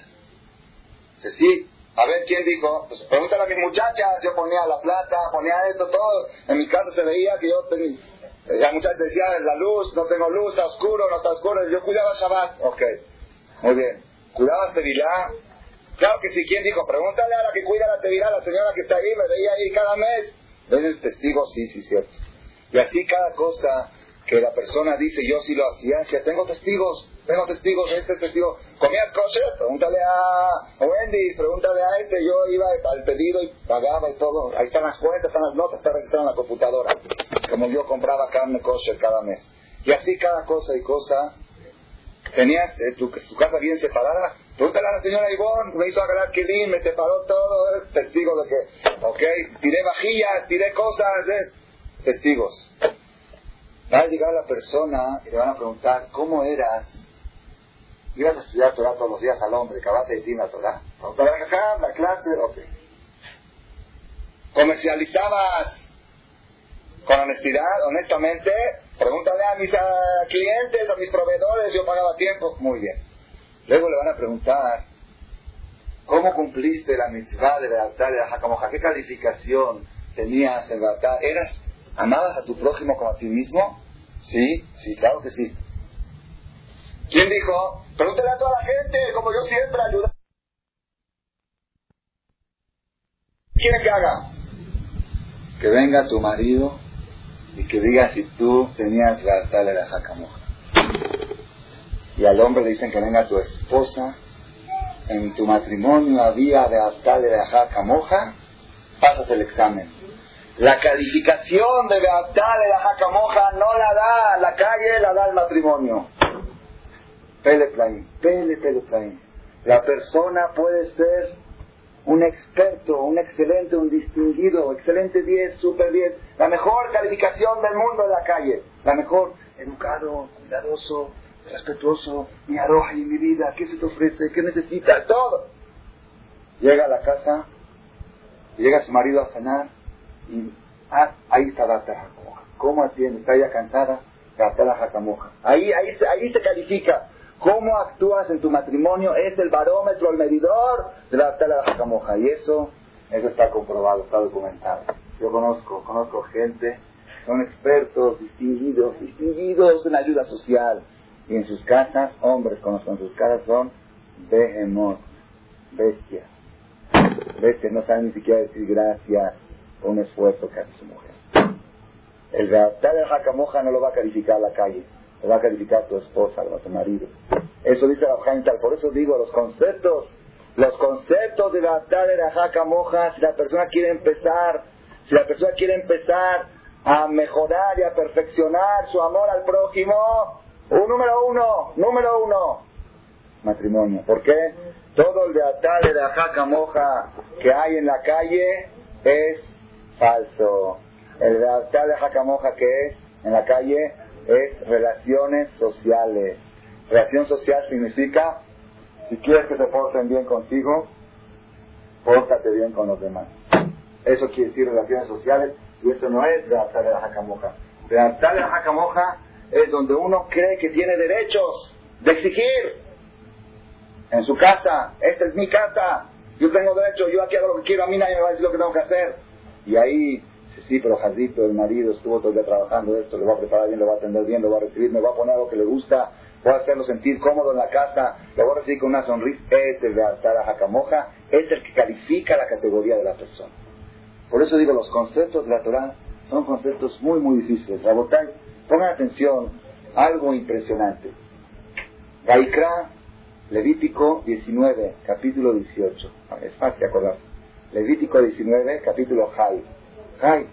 Speaker 1: Dice, sí. A ver, ¿quién dijo? Pues pregúntale a mis muchachas, yo ponía la plata, ponía esto, todo. En mi casa se veía que yo tenía... La muchacha decía, la luz, no tengo luz, está oscuro, no está oscuro. Yo cuidaba Shabbat. Ok, muy bien. ¿Cuidabas Tevilá? Claro que sí. ¿Quién dijo? Pregúntale a la que cuida la Tevilá, la señora que está ahí, me veía ahí cada mes. ¿Ven el testigo? Sí, sí, cierto. Y así cada cosa que la persona dice, yo sí lo hacía, decía, tengo testigos, tengo testigos, este testigo. ¿Comías kosher? Pregúntale a Wendy's, pregúntale a este. Yo iba al pedido y pagaba y todo. Ahí están las cuentas, están las notas, está registrado en la computadora. Como yo compraba carne kosher cada mes. Y así cada cosa y cosa. Tenías eh, tu, casa bien separada. Pregúntale a la señora Ivonne, me hizo agarrar Kelin, me separó todo. Eh, testigo de que, ok, tiré vajillas, tiré cosas. Eh, testigos. Va a llegar la persona y le van a preguntar, ¿cómo eras? Ibas a estudiar Torah todos los días al hombre, acabaste de decir la Torah. la clase, ok. Comercializabas con honestidad, honestamente, pregúntale a mis clientes, a mis proveedores, yo pagaba tiempo. Muy bien. Luego le van a preguntar, ¿cómo cumpliste la mitzvah de altar de la Jacamoja? ¿Qué calificación tenías en la ¿Eras, amabas a tu prójimo como a ti mismo? Sí, sí, claro que sí. ¿Quién dijo? Pregúntale a toda la gente, como yo siempre ayudo. ¿Quién que haga? Que venga tu marido y que diga si tú tenías la de la jacamoja. Y al hombre le dicen que venga tu esposa. En tu matrimonio había de de la jacamoja. Pasas el examen la calificación de Beatá de la Jacamoja no la da la calle, la da el matrimonio. Pele pele, pele La persona puede ser un experto, un excelente, un distinguido, excelente 10, super 10, la mejor calificación del mundo en la calle, la mejor, educado, cuidadoso, respetuoso, mi arroja y mi vida, ¿qué se te ofrece? ¿Qué necesitas? Todo. Llega a la casa, llega su marido a cenar, y ah, ahí está la jacamoja. ¿Cómo atiende? Está ya cansada, la jacamoja. Ahí, ahí, ahí se califica. ¿Cómo actúas en tu matrimonio? Es el barómetro, el medidor de la jacamoja. Y eso, eso está comprobado, está documentado. Yo conozco, conozco gente, son expertos, distinguidos, distinguidos en ayuda social. Y en sus casas, hombres conozco en sus casas son behemoth, bestias. Bestias, no saben ni siquiera decir gracias, un esfuerzo que hace su mujer. El redactar de Jacamoja no lo va a calificar la calle, lo va a calificar tu esposa, lo tu marido. Eso dice la Tal. Por eso digo, los conceptos, los conceptos de redactar de Jacamoja, si la persona quiere empezar, si la persona quiere empezar a mejorar y a perfeccionar su amor al prójimo, un número uno, número uno, matrimonio. ¿Por qué? Todo el de de Jacamoja que hay en la calle es falso. El redactar de jacamoja que es en la calle es relaciones sociales. Relación social significa, si quieres que se porten bien contigo, pórtate bien con los demás. Eso quiere decir relaciones sociales y eso no es redactar de la jacamoja. Redactar de la jacamoja es donde uno cree que tiene derechos de exigir en su casa. Esta es mi casa. Yo tengo derecho, yo aquí hago lo que quiero, a mí nadie me va a decir lo que tengo que hacer. Y ahí, sí, pero Jardito, el marido, estuvo todo el día trabajando esto, lo va a preparar bien, lo va a atender bien, lo va a recibir, me va a poner algo que le gusta, voy a hacerlo sentir cómodo en la casa, lo voy a recibir con una sonrisa. Es de a Jacamoja, es el que califica la categoría de la persona. Por eso digo, los conceptos de la Torah son conceptos muy, muy difíciles. Rabotay, pongan atención, algo impresionante. Gaikra, Levítico 19, capítulo 18. Es fácil acordarse. Levítico 19, capítulo Jai. Jai.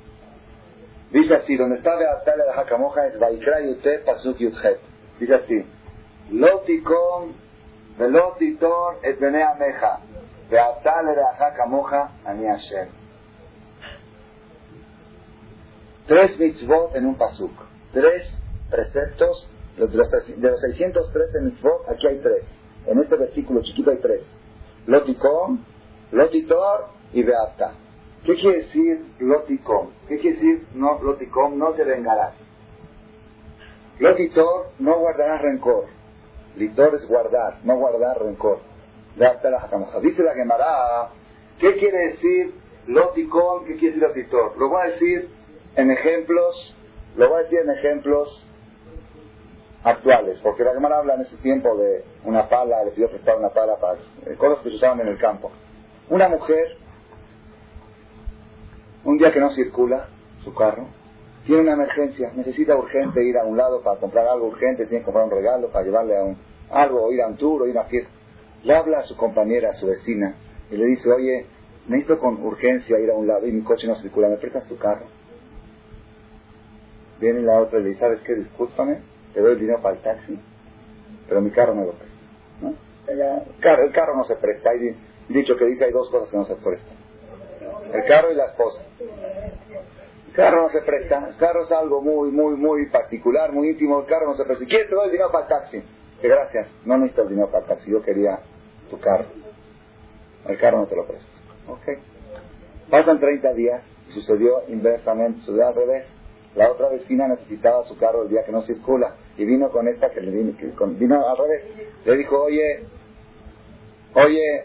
Speaker 1: Dice así, donde está Beatale de Hakamoja es Vaikra Yute Pasuk Yuthet. Dice así, Lotikon Velotitor et Bene Ameja. De Hakamoja Ani Hashem. Tres mitzvot en un pasuk. Tres preceptos. De los, de los 613 mitzvot, aquí hay tres. En este versículo chiquito hay tres. Lotikon, Lotitor y Beata. ¿Qué quiere decir loticom? ¿Qué quiere decir no, loticom? No te vengarás. Lotitor, no guardarás rencor. Litor es guardar, no guardar rencor. Dice la Gemara, ¿qué quiere decir loticom? ¿Qué quiere decir lotitor? Lo voy a decir en ejemplos lo voy a decir en ejemplos actuales, porque la Gemara habla en ese tiempo de una pala, le pidió prestar una pala para eh, cosas que se usaban en el campo. Una mujer, un día que no circula su carro, tiene una emergencia, necesita urgente ir a un lado para comprar algo urgente, tiene que comprar un regalo para llevarle a un, algo, ir a un tour o ir a fiesta. Le habla a su compañera, a su vecina, y le dice, oye, necesito con urgencia ir a un lado y mi coche no circula, ¿me prestas tu carro? Viene la otra y le dice, ¿sabes qué? Discúlpame, te doy el dinero para el taxi, pero mi carro no lo presta. ¿no? El, carro, el carro no se presta. Hay dicho que dice hay dos cosas que no se prestan. El carro y la esposa. El carro no se presta. El carro es algo muy, muy, muy particular, muy íntimo. El carro no se presta. Quieres te doy el dinero para el taxi. Gracias. No necesito el dinero para el taxi. Yo quería tu carro. El carro no te lo presta. Ok. Pasan 30 días. Sucedió inversamente. Sucedió al revés la otra vecina necesitaba su carro el día que no circula y vino con esta que le vino, que vino al revés. Le dijo, oye, oye,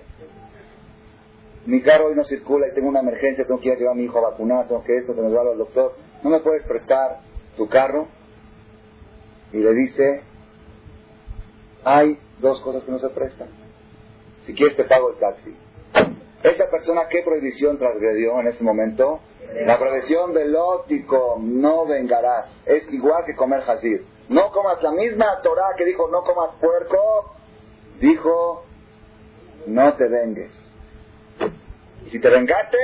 Speaker 1: mi carro hoy no circula y tengo una emergencia, tengo que ir llevar a mi hijo a vacunar, tengo que esto, tengo que llevarlo al doctor. ¿No me puedes prestar tu carro? Y le dice, hay dos cosas que no se prestan. Si quieres te pago el taxi. Esa persona, ¿qué prohibición transgredió en ese momento? La prohibición del ótico, no vengarás. Es igual que comer jazir. No comas la misma Torah que dijo no comas puerco, dijo no te vengues. Si te vengaste,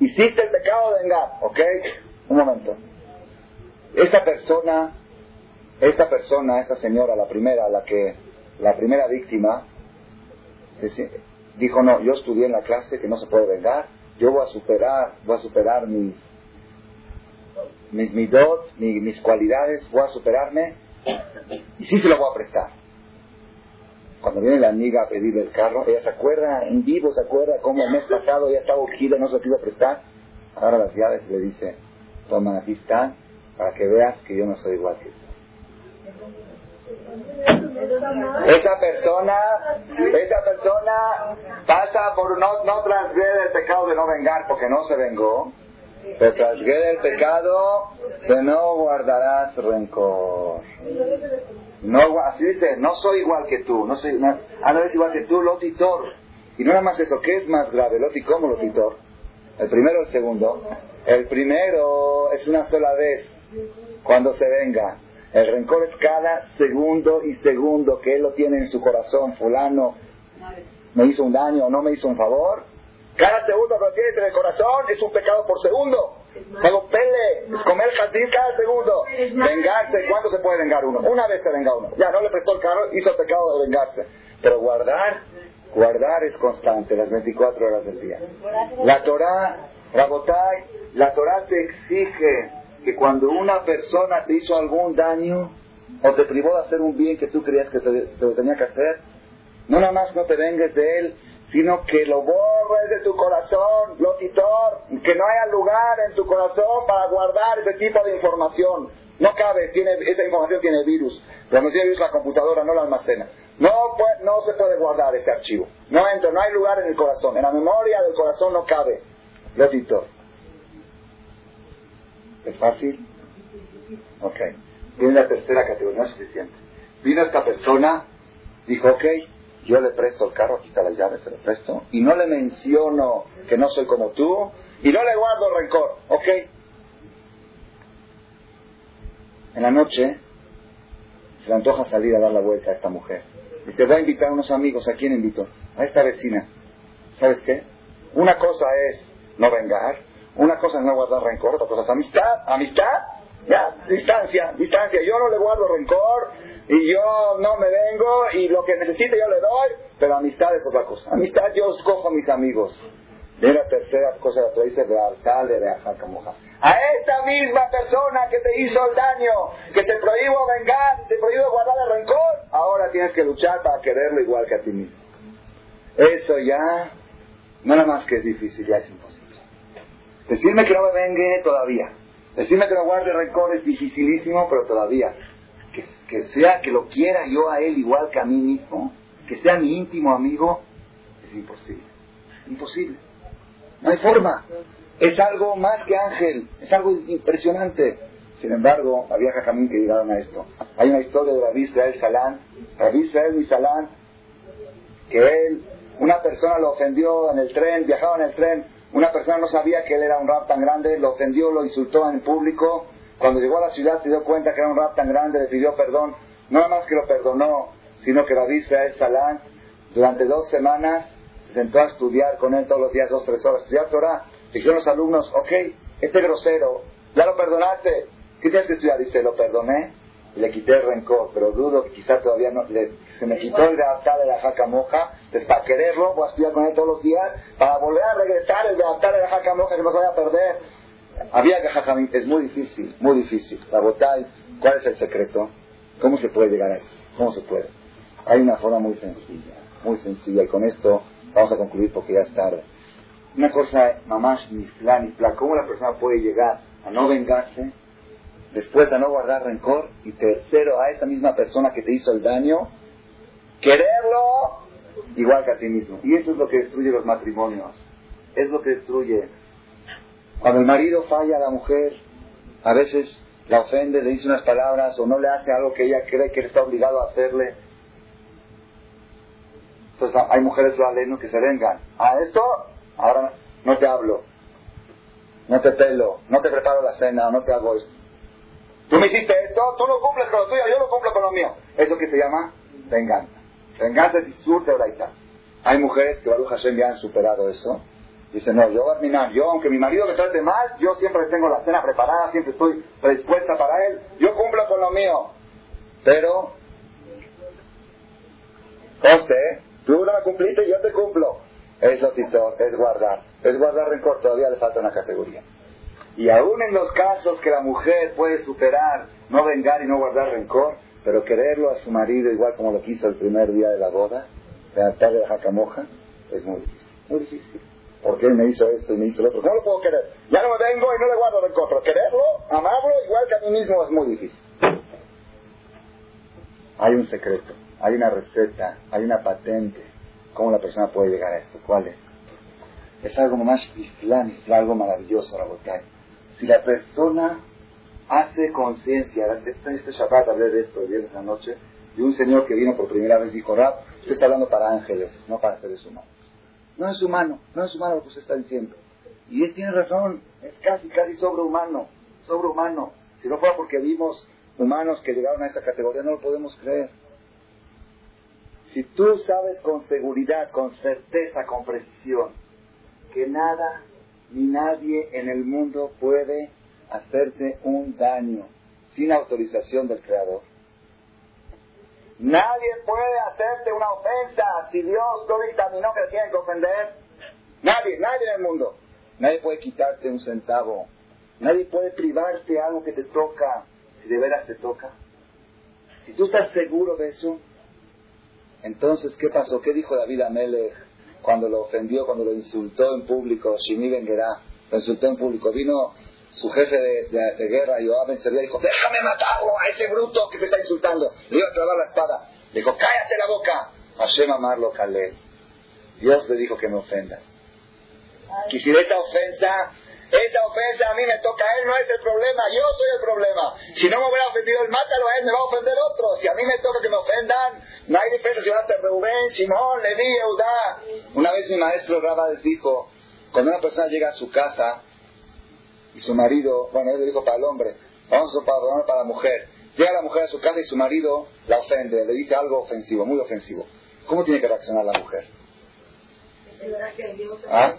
Speaker 1: hiciste el pecado de vengar, ¿ok? Un momento. Esta persona, esta persona, esta señora, la primera, la que, la primera víctima, dijo no, yo estudié en la clase que no se puede vengar, yo voy a superar, voy a superar mis, mis midot, mis, mis cualidades, voy a superarme y sí se lo voy a prestar. Cuando viene la amiga a pedirle el carro, ella se acuerda, en vivo se acuerda cómo el mes pasado ella estaba urgida, no se lo quiso prestar. Ahora las llaves le dice, toma, aquí están, para que veas que yo no soy igual que tú. Esa persona, esa persona pasa por no, no el pecado de no vengar porque no se vengó, pero transgrede el pecado de no guardarás rencor. No, así dice, no soy igual que tú, no soy, ah, igual que tú, lotitor. Y no nada más eso, ¿qué es más grave? Loti lotitor. El primero o el segundo. El primero es una sola vez, cuando se venga. El rencor es cada segundo y segundo que él lo tiene en su corazón. Fulano me hizo un daño o no me hizo un favor. Cada segundo lo tienes en el corazón es un pecado por segundo. Hago pele, es comer jazir cada segundo. Vengarse, ¿cuándo se puede vengar uno? Una vez se venga uno. Ya no le prestó el carro, hizo el pecado de vengarse. Pero guardar, guardar es constante, las 24 horas del día. La Torah, Rabotai, la Torah te exige que cuando una persona te hizo algún daño o te privó de hacer un bien que tú creías que te, lo tenía que hacer, no nada más no te vengues de él, sino que lo borres de tu corazón, lotitor, que no haya lugar en tu corazón para guardar ese tipo de información. No cabe, tiene, esa información tiene virus. Cuando tiene virus la computadora no la almacena. No, no se puede guardar ese archivo. No entra, no hay lugar en el corazón. En la memoria del corazón no cabe. Lotitor. ¿Es fácil? Ok. Viene la tercera categoría, no es suficiente. Vino esta persona, dijo, ok, yo le presto el carro, está la llave, se lo presto, y no le menciono que no soy como tú, y no le guardo rencor, ok. En la noche se le antoja salir a dar la vuelta a esta mujer. Dice, voy a invitar a unos amigos, ¿a quién invito? A esta vecina. ¿Sabes qué? Una cosa es no vengar, una cosa es no guardar rencor, otra cosa es amistad. Amistad, ya, distancia, distancia. Yo no le guardo rencor y yo no me vengo y lo que necesite yo le doy, pero amistad es otra cosa. Amistad yo escojo a mis amigos. Y la tercera cosa que dice de altar de A esta misma persona que te hizo el daño, que te prohíbo vengar, te prohíbo guardar el rencor, ahora tienes que luchar para quererlo igual que a ti mismo. Eso ya, nada más que es difícil, ya es imposible. Decirme que no me vengue todavía. Decirme que no guarde rencor es dificilísimo, pero todavía. Que, sea que lo quiera yo a él igual que a mí mismo, que sea mi íntimo amigo, es imposible. Imposible. No hay forma. Es algo más que ángel, es algo impresionante. Sin embargo, había jajamín que llegaron a esto. Hay una historia de Rabbi Israel Salán, Rabbi Israel Salán, que él, una persona lo ofendió en el tren, viajaba en el tren, una persona no sabía que él era un rap tan grande, lo ofendió, lo insultó en público. Cuando llegó a la ciudad se dio cuenta que era un rap tan grande, le pidió perdón. No nada más que lo perdonó, sino que Rabbi Israel Salán, durante dos semanas, se sentó a estudiar con él todos los días, dos, tres horas, estudiar Torah. Dijeron los alumnos, ok, este grosero, ya lo perdonaste, ¿Qué tienes que estudiar? Dice, lo perdoné le quité el rencor, pero dudo que quizás todavía no, se me quitó el de de la jaca moja, entonces para quererlo voy a estudiar con él todos los días, para volver a regresar el de de la jaca moja que se vaya a perder. Había que jajamín, es muy difícil, muy difícil. La botay, ¿cuál es el secreto? ¿Cómo se puede llegar a esto? ¿Cómo se puede? Hay una forma muy sencilla, muy sencilla, y con esto vamos a concluir porque ya es tarde. Una cosa, mamás, ni flan, ni flan, ¿cómo la persona puede llegar a no vengarse después a no guardar rencor y tercero a esa misma persona que te hizo el daño, quererlo igual que a ti mismo. Y eso es lo que destruye los matrimonios, es lo que destruye. Cuando el marido falla a la mujer, a veces la ofende, le dice unas palabras o no le hace algo que ella cree que está obligado a hacerle. Entonces hay mujeres no que se vengan. A esto, ahora no te hablo, no te pelo, no te preparo la cena, no te hago esto. Tú me hiciste esto, tú no cumples con lo tuyo, yo no cumplo con lo mío. ¿Eso que se llama? Venganza. Venganza es sur de Braita. Hay mujeres que Baruch Hashem ya han superado eso. Dicen, no, yo terminar, yo aunque mi marido me trate mal, yo siempre tengo la cena preparada, siempre estoy predispuesta para él, yo cumplo con lo mío. Pero, coste, tú no me cumpliste, yo te cumplo. Es lo es guardar. Es guardar rencor, todavía le falta una categoría. Y aún en los casos que la mujer puede superar, no vengar y no guardar rencor, pero quererlo a su marido igual como lo quiso el primer día de la boda, de altar de la jacamoja, es muy difícil. Muy difícil. Porque él me hizo esto y me hizo lo otro. ¿Cómo lo puedo querer? Ya no me vengo y no le guardo rencor, pero quererlo, amarlo igual que a mí mismo es muy difícil. Hay un secreto, hay una receta, hay una patente. ¿Cómo la persona puede llegar a esto? ¿Cuál es? Es algo más iflán, algo maravilloso, la botella si la persona hace conciencia, este, este Shabbat hablé de esto el viernes en la noche, de un señor que vino por primera vez dijo, Rab, usted está hablando para ángeles, no para seres humanos. No es humano, no es humano lo que usted está diciendo. Y él tiene razón, es casi, casi sobrehumano, sobrehumano. Si no fuera porque vimos humanos que llegaron a esa categoría, no lo podemos creer. Si tú sabes con seguridad, con certeza, con precisión, que nada ni nadie en el mundo puede hacerte un daño sin autorización del Creador. Nadie puede hacerte una ofensa si Dios no dictaminó que tiene que ofender. Nadie, nadie en el mundo. Nadie puede quitarte un centavo. Nadie puede privarte algo que te toca si de veras te toca. Si tú estás seguro de eso, entonces, ¿qué pasó? ¿Qué dijo David Amelech? Cuando lo ofendió, cuando lo insultó en público, Shimi Ben lo insultó en público, vino su jefe de, de, guerra, Yoab Ben y dijo, déjame matarlo a ese bruto que te está insultando. Le iba a clavar la espada. Le dijo, cállate la boca. Hashem amarlo Kalel. Dios le dijo que me ofenda. Quisiera esa ofensa esa ofensa a mí me toca a él, no es el problema, yo soy el problema. Si no me hubiera ofendido él, mátalo a él, me va a ofender otro. Si a mí me toca que me ofendan, no hay diferencia si va a ser Rubén, Simón, Leví, Eudá. Una vez mi maestro Rabades dijo, cuando una persona llega a su casa y su marido, bueno, él le dijo para el hombre, vamos a para, para la mujer. Llega la mujer a su casa y su marido la ofende, le dice algo ofensivo, muy ofensivo. ¿Cómo tiene que reaccionar la mujer? ¿Ah?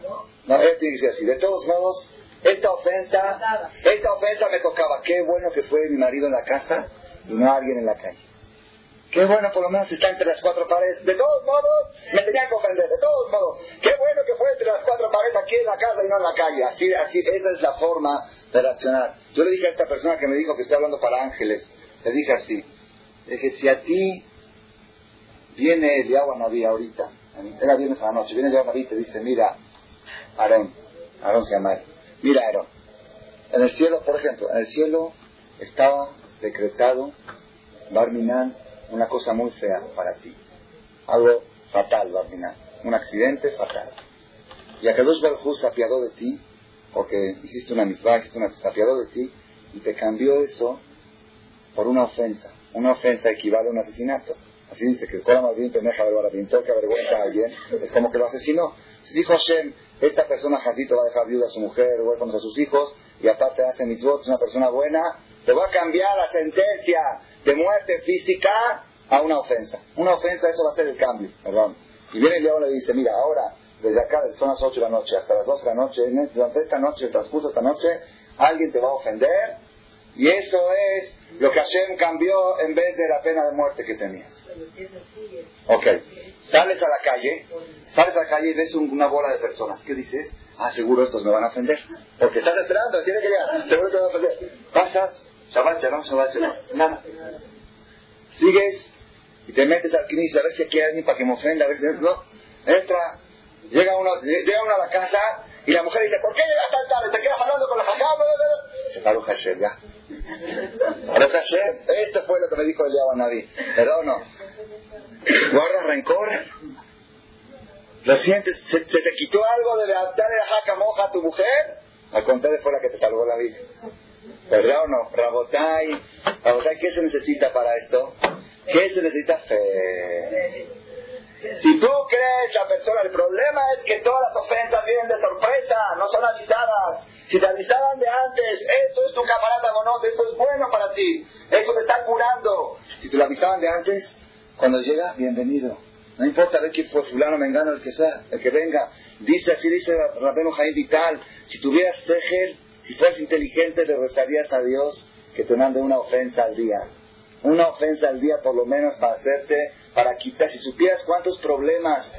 Speaker 1: No, él decir así. De todos modos, esta ofensa, esta ofensa me tocaba. Qué bueno que fue mi marido en la casa y no alguien en la calle. Qué bueno por lo menos está entre las cuatro paredes. De todos modos, me tenían que ofender. De todos modos, qué bueno que fue entre las cuatro paredes aquí en la casa y no en la calle. Así, así, esa es la forma de reaccionar. Yo le dije a esta persona que me dijo que estoy hablando para ángeles, le dije así, le dije, si a ti viene el Naví ahorita, era viernes a la noche, viene el Naví y te dice, mira, Aarón, Aarón se llama Mira, Aarón, en el cielo, por ejemplo, en el cielo estaba decretado, Barminan, una cosa muy fea para ti. Algo fatal, Barminan. Un accidente fatal. Y a dos Barjú se apiadó de ti, porque hiciste una misma, hiciste una, se apiadó de ti, y te cambió eso por una ofensa. Una ofensa equivale a un asesinato. Así dice que el Corán bien pendeja pintor que avergüenza a alguien, es como que lo asesinó. Si dijo Hashem, esta persona Jacito va a dejar viuda a su mujer, huérfanos a sus hijos, y aparte hace mis votos, una persona buena, te va a cambiar la sentencia de muerte física a una ofensa. Una ofensa, eso va a ser el cambio, perdón. Y viene el diablo y le dice, mira, ahora, desde acá, son las 8 de la noche hasta las 2 de la noche, durante esta noche, el transcurso de esta noche, alguien te va a ofender, y eso es lo que Hashem cambió en vez de la pena de muerte que tenías. Ok, sales a la calle, sales a la calle y ves una bola de personas. ¿Qué dices? Ah, seguro estos me van a ofender. Porque estás esperando, tienes que llegar. Seguro te van a ofender. Pasas, Shabbat no, Shabbat no, nada. Sigues y te metes al knis a ver si hay alguien para que me ofenda, a ver si no. Entra, llega uno, llega uno a la casa y la mujer dice, ¿por qué llegas tan tarde? ¿Te quedas hablando con la jajá? Se paró Hashem, ya. Hashem. Esto fue lo que me dijo el Naví. ¿Verdad no? ¿Guardas rencor? ¿Lo sientes? ¿Se, te quitó algo de adaptar el jaca moja a tu mujer? Al contrario, fue la que te salvó la vida. ¿Verdad o no? Rabotai, Rabotai, ¿qué se necesita para esto? ¿Qué se necesita? Fe. Si tú crees la persona, el problema es que todas las ofensas vienen de sorpresa, no son avisadas. Si te avisaban de antes, esto es tu camarada monot, esto es bueno para ti, esto te está curando. Si te lo avisaban de antes, cuando llega, bienvenido. No importa ver quién fue fulano, mengano, el que sea, el que venga. Dice así, dice Rabeno Jaime Vital, si tuvieras tejer, si fueras inteligente, le rezarías a Dios que te mande una ofensa al día. Una ofensa al día por lo menos para hacerte, para quitar, si supieras cuántos problemas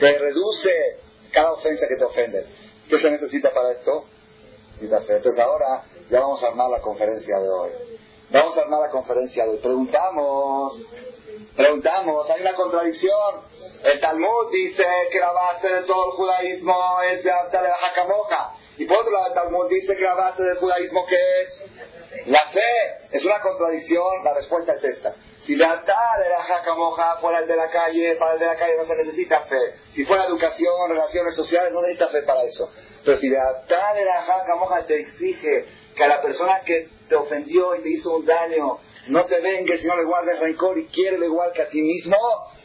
Speaker 1: te reduce cada ofensa que te ofende. ¿Qué se necesita para esto? Entonces ahora ya vamos a armar la conferencia de hoy. Vamos a armar la conferencia de hoy. Preguntamos, preguntamos, hay una contradicción. El Talmud dice que la base de todo el judaísmo es de la jacamoja. Y por otro lado, el Talmud dice que la base del judaísmo que es la fe. Es una contradicción, la respuesta es esta. Si la tal era jacamoja fuera el de la calle, para el de la calle no se necesita fe. Si fuera educación, relaciones sociales, no necesita fe para eso. Pero si la tal era jacamoja te exige que a la persona que te ofendió y te hizo un daño, no te vengues no le guardes rencor y quiere igual que a ti mismo,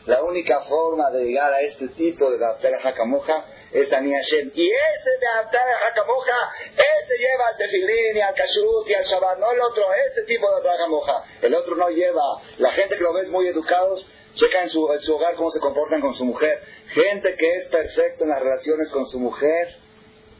Speaker 1: la única forma de llegar a este tipo de adaptar a Hakamoja es a Hashem. Y ese a Hakamoja, ese lleva al tefilín y al kashrut y al shabbat, no el otro, este tipo de Hakamoja. El otro no lleva. La gente que lo ves muy educados, checa en su, en su hogar cómo se comportan con su mujer. Gente que es perfecta en las relaciones con su mujer,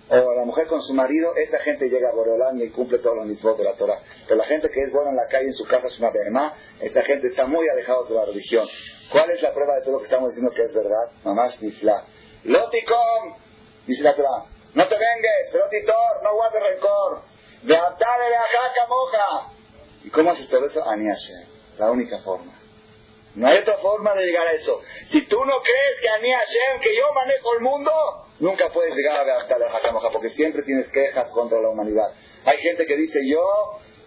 Speaker 1: o la mujer con su marido, esa gente llega a Boreolán y cumple todos los mismos de la Torah. Pero la gente que es buena en la calle, en su casa, es una behemá, esta gente está muy alejada de la religión. ¿Cuál es la prueba de todo lo que estamos diciendo que es verdad? Mamás nifla. Loticom, dice la Torah, no te vengues, lotitor, no guardes rencor. De atale de moja. ¿Y cómo haces todo eso? Aniashe, la única forma. No hay otra forma de llegar a eso. Si tú no crees que Ani Hashem, que yo manejo el mundo, nunca puedes llegar a la Hakamoja, porque siempre tienes quejas contra la humanidad. Hay gente que dice, yo,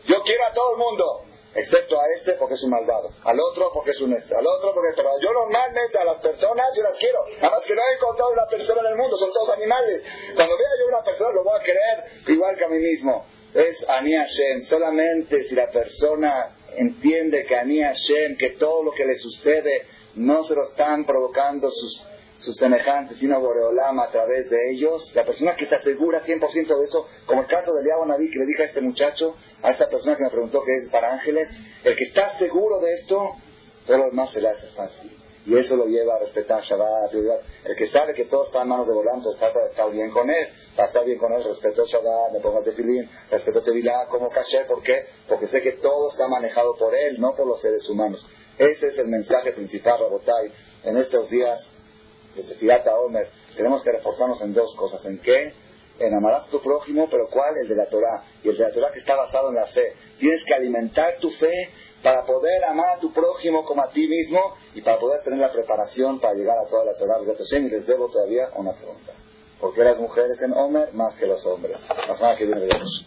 Speaker 1: yo quiero a todo el mundo, excepto a este porque es un malvado, al otro porque es un este, al otro porque es Yo normalmente a las personas yo las quiero, nada más que no he encontrado una persona en el mundo, son todos animales. Cuando vea yo una persona lo voy a querer igual que a mí mismo. Es Ani Hashem, solamente si la persona entiende que Ani Hashem, que todo lo que le sucede no se lo están provocando sus, sus semejantes, sino Boreolama a través de ellos. La persona que se asegura 100% de eso, como el caso de Liabo Nadí que le dije a este muchacho, a esta persona que me preguntó que es para ángeles, el que está seguro de esto, todo lo demás se le hace fácil. Y eso lo lleva a respetar Shabbat. El que sabe que todo está en manos de volante está estar bien con él. Para estar bien con él, respeto Shabbat, le pongo tefilín, respeto Tevilá como caché. ¿Por qué? Porque sé que todo está manejado por él, no por los seres humanos. Ese es el mensaje principal, Rabotai, en estos días de Sefirata Omer. Tenemos que reforzarnos en dos cosas. ¿En qué? En amarás a tu prójimo, pero ¿cuál? El de la Torah. Y el de la Torah que está basado en la fe. Tienes que alimentar tu fe para poder amar a tu prójimo como a ti mismo y para poder tener la preparación para llegar a toda la Torah Y les debo todavía una pregunta. ¿Por qué las mujeres en Homer más que los hombres? La semana que viene veremos.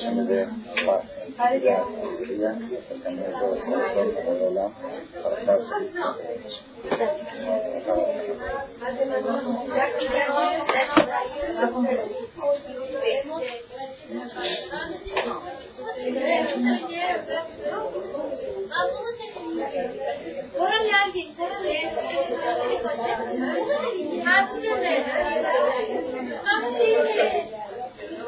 Speaker 1: Şimdi de bak, ya, ya, ne olursa olsun olan parkas.
Speaker 2: Oraya geldi. Her şey. Her şey.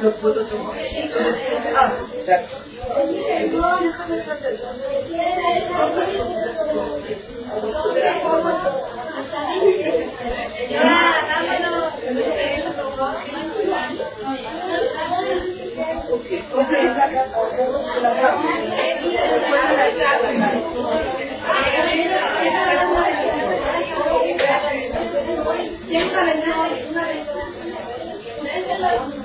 Speaker 2: lo puedo tomar. Thank you.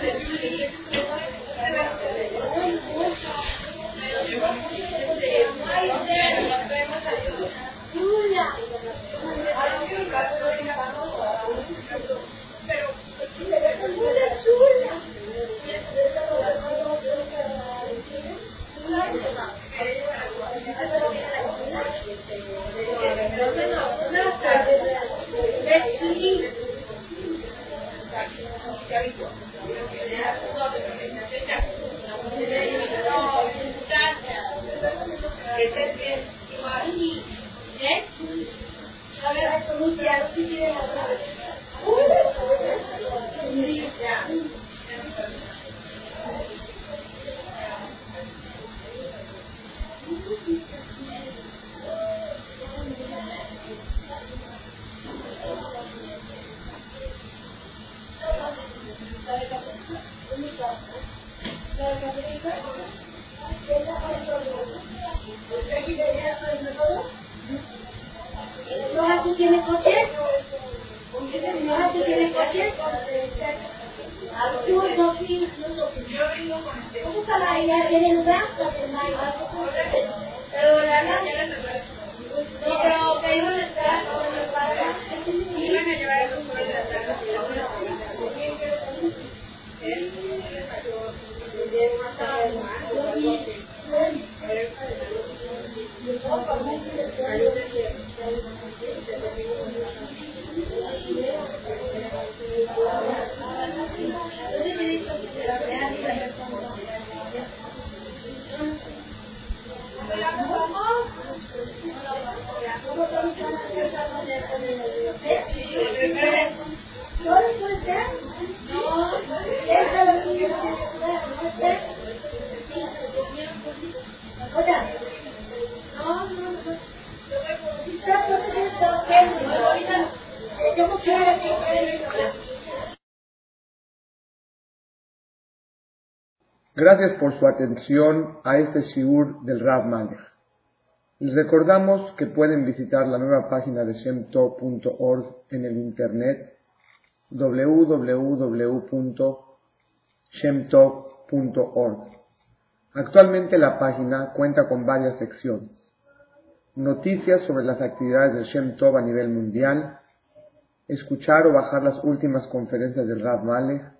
Speaker 2: Deus.
Speaker 3: Gracias por su atención a este Shiur del Rav Malek. Les recordamos que pueden visitar la nueva página de Shemto.org en el internet www.shemtov.org. Actualmente la página cuenta con varias secciones. Noticias sobre las actividades del Shemtov a nivel mundial, escuchar o bajar las últimas conferencias del Rav Malek,